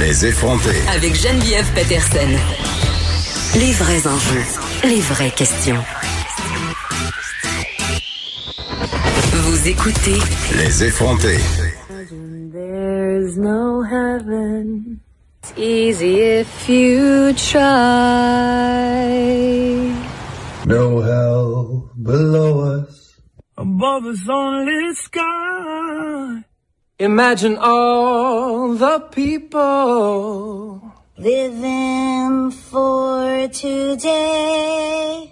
Les effronter. Avec Geneviève Peterson. Les vrais enjeux, les vraies questions. Vous écoutez Les effronter. There's no heaven. It's easy if you try. No hell below us. above us only sky. Imagine all the people Living for today.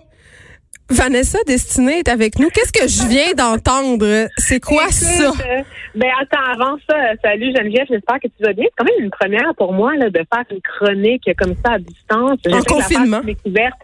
Vanessa Destinée est avec nous. Qu'est-ce que je viens d'entendre? C'est quoi ça? Euh, Ben attends, avant ça, euh, salut Geneviève, j'espère que tu vas bien. C'est quand même une première pour moi là, de faire une chronique comme ça à distance. En la confinement. découverte.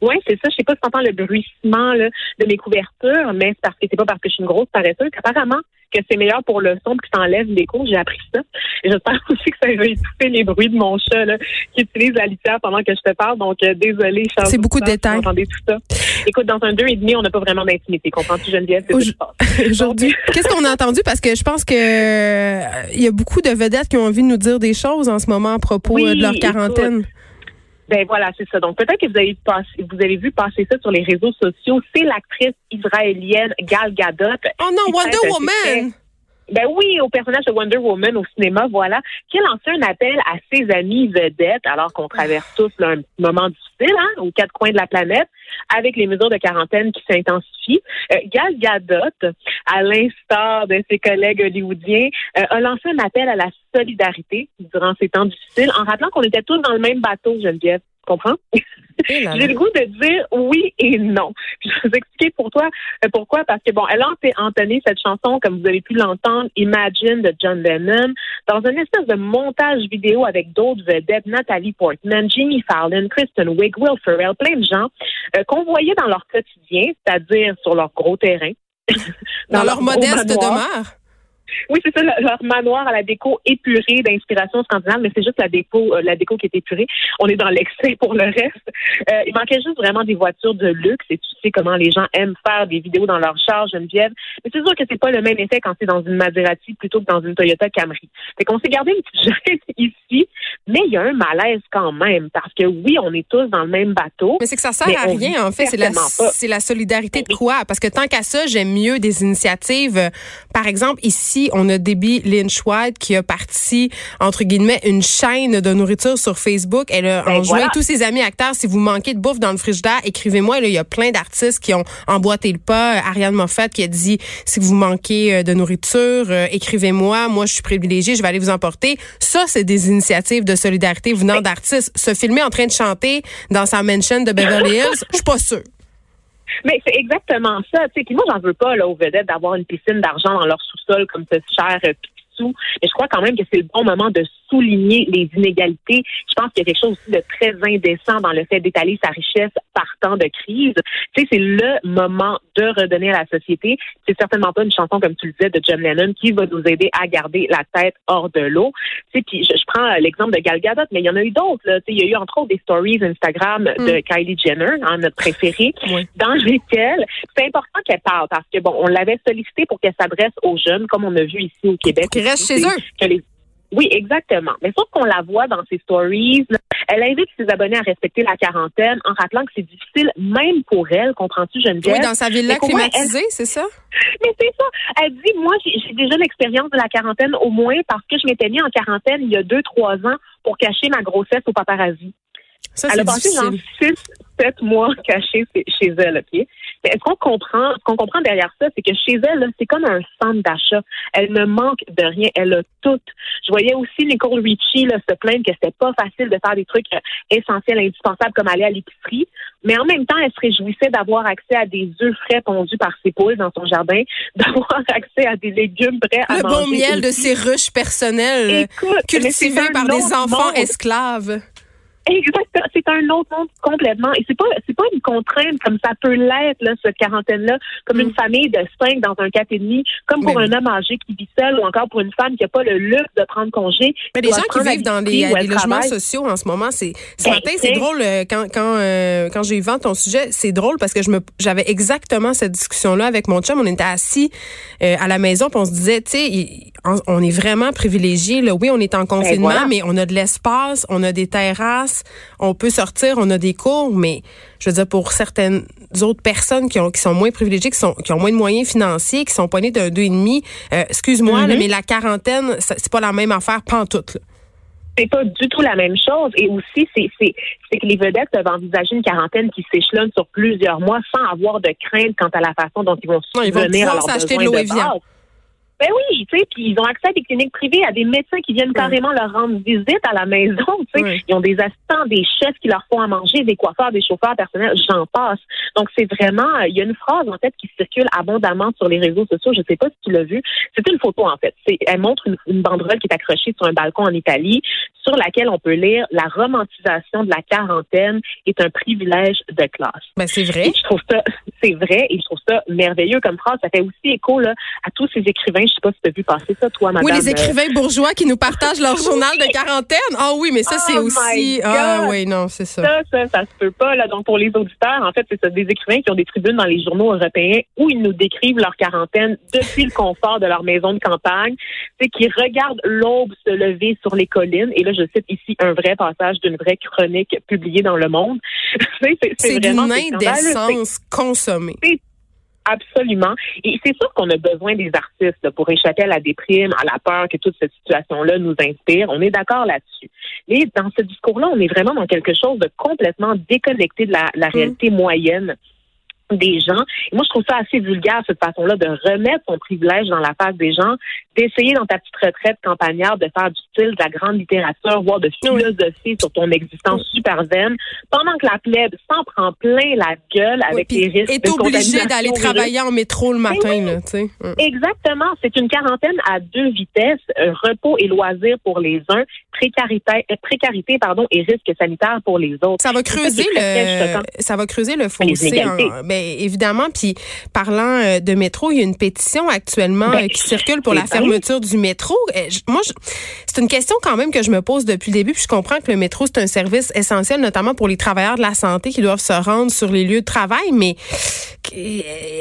Oui, c'est ça. Je sais pas si tu entends le bruissement là, de mes couvertures, mais c'est parce que c'est pas parce que je suis une grosse paresseuse qu'apparemment que c'est meilleur pour le son puis que t'enlèves l'écho. J'ai appris ça. Et j'espère aussi que ça va étouffer les bruits de mon chat là, qui utilise la litière pendant que je te parle. Donc euh, désolé, chers C'est beaucoup de détails. entendez tout ça. Écoute, dans un deux et demi, on n'a pas vraiment d'intimité. Comprends-tu, Geneviève? Ça. Aujourd'hui, qu'est-ce qu'on a entendu? Parce que je pense que euh, il y a beaucoup de vedettes qui ont envie de nous dire des choses en ce moment à propos Oui, euh, de leur écoute. Ben voilà, c'est ça. Donc peut-être que vous avez passé, vous avez vu passer ça sur les réseaux sociaux. C'est l'actrice israélienne Gal Gadot. Oh non, Wonder Woman! Ben oui, au personnage de Wonder Woman au cinéma, voilà, qui a lancé un appel à ses amis vedettes, alors qu'on traverse tous là, un moment difficile, hein, aux quatre coins de la planète, avec les mesures de quarantaine qui s'intensifient. Euh, Gal Gadot, à l'instar de ses collègues hollywoodiens, euh, a lancé un appel à la solidarité durant ces temps difficiles, en rappelant qu'on était tous dans le même bateau, Geneviève. Tu comprends? Eh. J'ai le goût de dire oui et non. Puis je vais vous expliquer pour toi euh, pourquoi. Parce que bon, elle a ent- entonné cette chanson, comme vous avez pu l'entendre, Imagine de John Lennon, dans une espèce de montage vidéo avec d'autres vedettes, Nathalie Portman, Jimmy Fallon, Kristen Wiig, Will Ferrell, plein de gens euh, qu'on voyait dans leur quotidien, c'est-à-dire sur leur gros terrain. Dans, leur gros modeste demeure. Oui, c'est ça, le- leur manoir à la déco épurée d'inspiration scandinave, mais c'est juste la déco, euh, la déco qui est épurée. On est dans l'excès pour le reste. Euh, il manquait juste vraiment des voitures de luxe et tu sais comment les gens aiment faire des vidéos dans leur char, Geneviève. Mais c'est sûr que c'est pas le même effet quand c'est dans une Maserati plutôt que dans une Toyota Camry. Fait qu'on s'est gardé une petite gêne ici, mais il y a un malaise quand même parce que oui, on est tous dans le même bateau. Mais c'est que ça sert à rien, en fait. C'est la, c'est la solidarité de quoi? Parce que tant qu'à ça, j'aime mieux des initiatives. euh, Par exemple, ici, on a Debbie Lynch White qui a parti, entre guillemets, une chaîne de nourriture sur Facebook. Elle a Ben, enjoint voilà. tous ses amis acteurs, si vous manquez de bouffe dans le frigidaire, écrivez-moi. Il y a plein d'artistes qui ont emboîté le pas. Euh, Ariane Moffat qui a dit, si vous manquez euh, de nourriture, euh, écrivez-moi. Moi, je suis privilégiée, je vais aller vous emporter. Ça, c'est des initiatives de solidarité venant d'artistes. Se filmer en train de chanter dans sa mansion de Beverly Hills, je suis pas sûre. Mais c'est exactement ça. Puis moi, j'en veux pas là, aux vedettes d'avoir une piscine d'argent dans leur sous-sol comme ce cher Mais je crois quand même que c'est le bon moment de souligner les inégalités. Je pense qu'il y a quelque chose aussi de très indécent dans le fait d'étaler sa richesse par temps de crise. Tu sais, c'est le moment de redonner à la société. C'est certainement pas une chanson, comme tu le disais, de John Lennon qui va nous aider à garder la tête hors de l'eau. Tu sais, puis je, je prends euh, l'exemple de Gal Gadot, mais il y en a eu d'autres. Tu sais, il y a eu entre autres des stories Instagram de Kylie Jenner, hein, notre préférée, Oui. dans lesquelles c'est important qu'elle parle parce que bon, on l'avait sollicité pour qu'elle s'adresse aux jeunes, comme on a vu ici au Québec. Chez eux. Oui, exactement. Mais sauf qu'on la voit dans ses stories. Elle invite ses abonnés à respecter la quarantaine en rappelant que c'est difficile même pour elle, comprends-tu, Geneviève? Oui, dans sa villa elle- climatisée, c'est ça? mais c'est ça. Elle dit, moi, j'ai déjà l'expérience de la quarantaine au moins parce que je m'étais mis en quarantaine il y a deux, trois ans pour cacher ma grossesse au paparazzi. Ça, Elle a passé genre six, sept mois cachée chez elle, OK? Est-ce qu'on comprend, ce qu'on comprend derrière ça, c'est que chez elle, c'est comme un centre d'achat. Elle ne manque de rien. Elle a tout. Je voyais aussi Nicole Richie là, se plaindre que c'était pas facile de faire des trucs euh, essentiels, indispensables comme aller à l'épicerie. Mais en même temps, elle se réjouissait d'avoir accès à des œufs frais pondus par ses poules dans son jardin, d'avoir accès à des légumes prêts à Le manger. bon miel de ses ruches personnelles, Écoute, cultivées par des enfants monde. esclaves. Exactement. C'est un autre monde complètement. Et c'est pas, c'est pas une contrainte comme ça peut l'être, là, cette quarantaine-là, comme une famille de cinq dans un quatre et demi, comme pour Mais un homme âgé qui vit seul ou encore pour une femme qui a pas le luxe de prendre congé. Mais les gens qui vivent dans les, logements sociaux en ce moment, c'est ce Ben, matin, c'est drôle euh, quand quand euh, quand j'ai eu vent ton sujet, c'est drôle parce que je me j'avais exactement cette discussion là avec mon chum, on était assis euh, à la maison, puis on se disait, tu sais, on, est vraiment privilégiés là. Oui, on est en confinement, Ben, voilà. mais on a de l'espace, on a des terrasses, on peut sortir, on a des cours, mais je veux dire pour certaines autres personnes qui ont qui sont moins privilégiées, qui sont qui ont moins de moyens financiers, qui sont poignées d'un deux et demi, euh, excuse-moi, là, mais la quarantaine, c'est pas la même affaire pantoute. C'est pas du tout la même chose. Et aussi, c'est, que les vedettes peuvent envisager une quarantaine qui s'échelonne sur plusieurs mois sans avoir de crainte quant à la façon dont ils vont Non, ils vont subvenir à leurs s'acheter de l'eau. Ben oui, tu sais, puis ils ont accès à des cliniques privées, à des médecins qui viennent carrément leur rendre visite à la maison, tu sais. Oui. Ils ont des assistants, des chefs qui leur font à manger, des coiffeurs, des chauffeurs personnels, j'en passe. Donc c'est vraiment, euh, il y a une phrase en fait qui circule abondamment sur les réseaux sociaux. Je sais pas si tu l'as vu. C'est une photo en fait. C'est, elle montre une, une banderole qui est accrochée sur un balcon en Italie, sur laquelle on peut lire la romantisation de la quarantaine est un privilège de classe. Ben c'est vrai. Et je trouve ça, c'est vrai, et je trouve ça merveilleux comme phrase. Ça fait aussi écho là, à tous ces écrivains. Je sais pas si tu as vu passer ça, toi, madame. Oui, les euh, écrivains bourgeois qui nous partagent leur journal de quarantaine. Ah oui, mais ça, c'est Oh aussi. Ah oui, non, c'est ça. Ça, ça, ça se peut pas. Là. Donc, pour les auditeurs, en fait, c'est ça, des écrivains qui ont des tribunes dans les journaux européens où ils nous décrivent leur quarantaine depuis le confort de leur maison de campagne, c'est qui regardent l'aube se lever sur les collines. Et là, je cite ici un vrai passage d'une vraie chronique publiée dans Le Monde. C'est- vraiment d'une c'est. C'est- indécence consommée. Absolument. Et c'est sûr qu'on a besoin des artistes là, pour échapper à la déprime, à la peur que toute cette situation-là nous inspire. On est d'accord là-dessus. Mais dans ce discours-là, on est vraiment dans quelque chose de complètement déconnecté de la, la réalité moyenne des gens. Et moi, je trouve ça assez vulgaire, cette façon-là, de remettre son privilège dans la face des gens, d'essayer dans ta petite retraite campagnarde de faire du style de la grande littérature, voire de philosophie sur ton existence super zen, pendant que la plèbe s'en prend plein la gueule avec Oui, les risques est de obligé d'aller travailler en métro le matin, là, tu sais. Hum. Exactement. C'est une quarantaine à deux vitesses, euh, repos et loisirs pour les uns, précarité, euh, précarité pardon, et risque sanitaire pour les autres. Ça va creuser le, ça va creuser le fossé. en- ben, évidemment. Puis parlant euh, de métro, il y a une pétition actuellement Ben, euh, qui circule pour la fermeture du métro. Euh, je- moi, c'est une question quand même que je me pose depuis le début. Puis je comprends que le métro c'est un service essentiel, notamment pour les travailleurs de la santé qui doivent se rendre sur les lieux de travail. Mais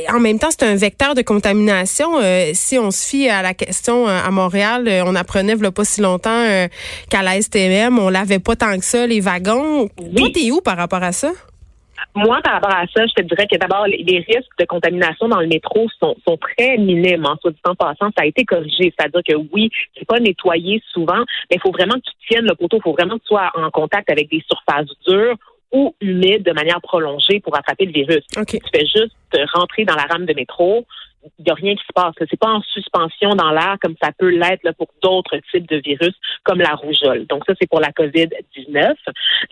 en même temps, c'est un vecteur de contamination. Euh, si on se fie à la question à Montréal, on apprenait il a pas si longtemps qu'à la STM, on lavait pas tant que ça les wagons. Toi, t'es où par rapport à ça? Moi, par rapport à ça, je te dirais que d'abord, les risques de contamination dans le métro sont, sont très minimes. En soit dit en passant, ça a été corrigé. C'est-à-dire que oui, c'est pas nettoyé souvent, mais il faut vraiment que tu tiennes le poteau. Il faut vraiment que tu sois en contact avec des surfaces dures ou humides de manière prolongée pour attraper le virus. Tu fais juste rentrer dans la rame de métro. Il n'y a rien qui se passe. C'est pas en suspension dans l'air comme ça peut l'être pour d'autres types de virus comme la rougeole. Donc ça, c'est pour la COVID-19.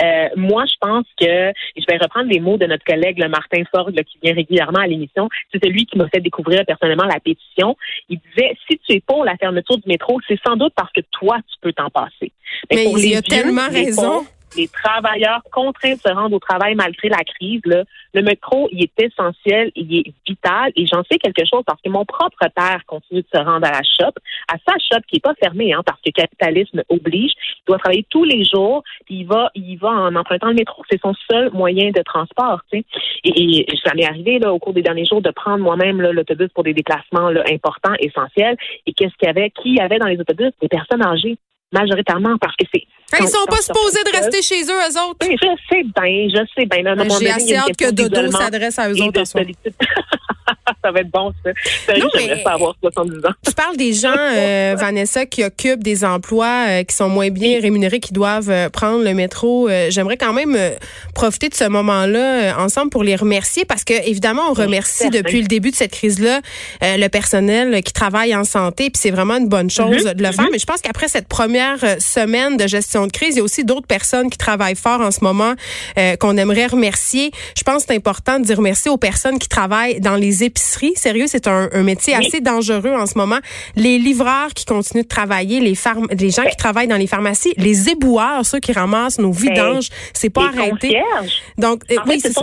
Euh, moi, je pense que, et je vais reprendre les mots de notre collègue le Martin Ford là, qui vient régulièrement à l'émission, c'est celui qui m'a fait découvrir personnellement la pétition. Il disait, si tu es pour la fermeture du métro, c'est sans doute parce que toi, tu peux t'en passer. Mais pour il les a vieux, tellement raison. Les travailleurs contraints de se rendre au travail malgré la crise, là, le métro, il est essentiel, il est vital. Et j'en sais quelque chose parce que mon propre père continue de se rendre à la shop, à sa shop qui est pas fermée, hein, parce que le capitalisme oblige. Il doit travailler tous les jours, il va, il va en empruntant le métro. C'est son seul moyen de transport. Et, et ça m'est arrivé là, au cours des derniers jours de prendre moi-même l'autobus pour des déplacements là, importants, essentiels. Et qu'est-ce qu'il y avait? Qui y avait dans les autobus? Des personnes âgées majoritairement parce que c'est Ils sont pas supposés de rester chez eux, eux autres. oui, je sais bien, je sais bien. Moment J'ai assez hâte que Dodo s'adresse à eux autres ça va être bon, ça. Sérieux, Non, j'aimerais mais- pas avoir 70 ans. Tu parles des gens, euh, Vanessa, qui occupent des emplois euh, qui sont moins bien rémunérés, qui doivent euh, prendre le métro. J'aimerais quand même profiter de ce moment-là ensemble pour les remercier parce que évidemment, on remercie depuis le début de cette crise-là le personnel qui travaille en santé, puis c'est vraiment une bonne chose Mm-hmm. de le faire. Mais je pense qu'après cette première semaine de gestion de crise, il y a aussi d'autres personnes qui travaillent fort en ce moment qu'on aimerait remercier. Je pense que c'est important de dire merci aux personnes qui travaillent dans les les Sérieux, c'est un, métier assez dangereux en ce moment. Les livreurs qui continuent de travailler, les, les gens qui travaillent dans les pharmacies, les éboueurs, ceux qui ramassent nos vidanges, c'est pas arrêté. Donc, oui, c'est ça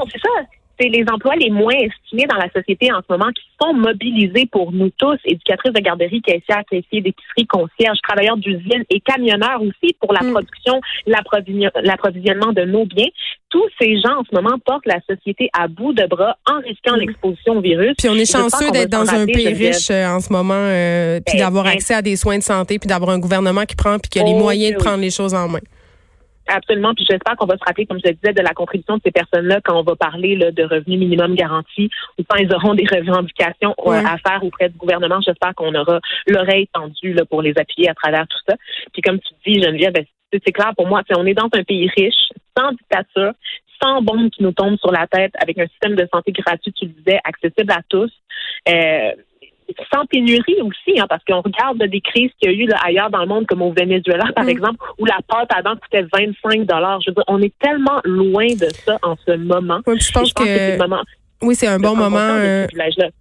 c'est les emplois les moins estimés dans la société en ce moment qui sont mobilisés pour nous tous, éducatrices de garderie, caissières, caissiers d'épicerie, concierges, travailleurs d'usine et camionneurs aussi pour la mm. production, l'approvisionnement de nos biens. Tous ces gens en ce moment portent la société à bout de bras en risquant mm. l'exposition au virus. Puis on est chanceux d'être dans un pays riche euh, en ce moment, euh, puis ben, d'avoir accès à des soins de santé, puis d'avoir un gouvernement qui prend, puis qui a les oh, moyens de prendre les choses en main. Absolument. Puis j'espère qu'on va se rappeler, comme je le disais, de la contribution de ces personnes-là quand on va parler là, de revenus minimum garanti ou quand ils auront des revendications euh, à faire auprès du gouvernement. J'espère qu'on aura l'oreille tendue là, pour les appuyer à travers tout ça. Puis comme tu dis, Geneviève, ben, c'est clair pour moi, on est dans un pays riche, sans dictature, sans bombes qui nous tombent sur la tête, avec un système de santé gratuit, tu le disais, accessible à tous. Euh, sans pénurie aussi, hein, parce qu'on regarde des crises qu'il y a eu là, ailleurs dans le monde, comme au Venezuela, par mm. exemple, où la pâte à dents coûtait 25 dollars. Je veux dire, on est tellement loin de ça en ce moment. je pense, que, oui, c'est un bon moment euh,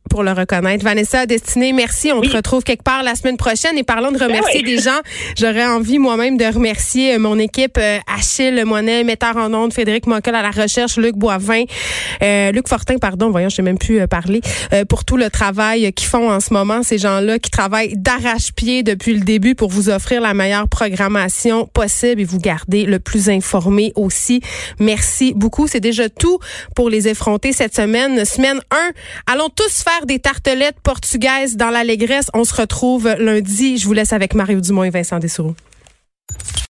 pour le reconnaître. Vanessa Destinée, merci. On te retrouve quelque part la semaine prochaine. Et parlons de ben remercier des gens, j'aurais envie moi-même de remercier euh, mon équipe euh, Achille Monet, metteur en ondes, Frédéric Mockel à la recherche, Luc Boivin, Luc Fortin, pardon, voyons, je n'ai même plus parlé, pour tout le travail qu'ils font en ce moment. Ces gens-là qui travaillent d'arrache-pied depuis le début pour vous offrir la meilleure programmation possible et vous garder le plus informé aussi. Merci beaucoup. C'est déjà tout pour les effronter cette semaine, semaine 1. Allons tous faire des tartelettes portugaises dans l'allégresse. On se retrouve lundi. Je vous laisse avec Mario Dumont et Vincent Dessoureau.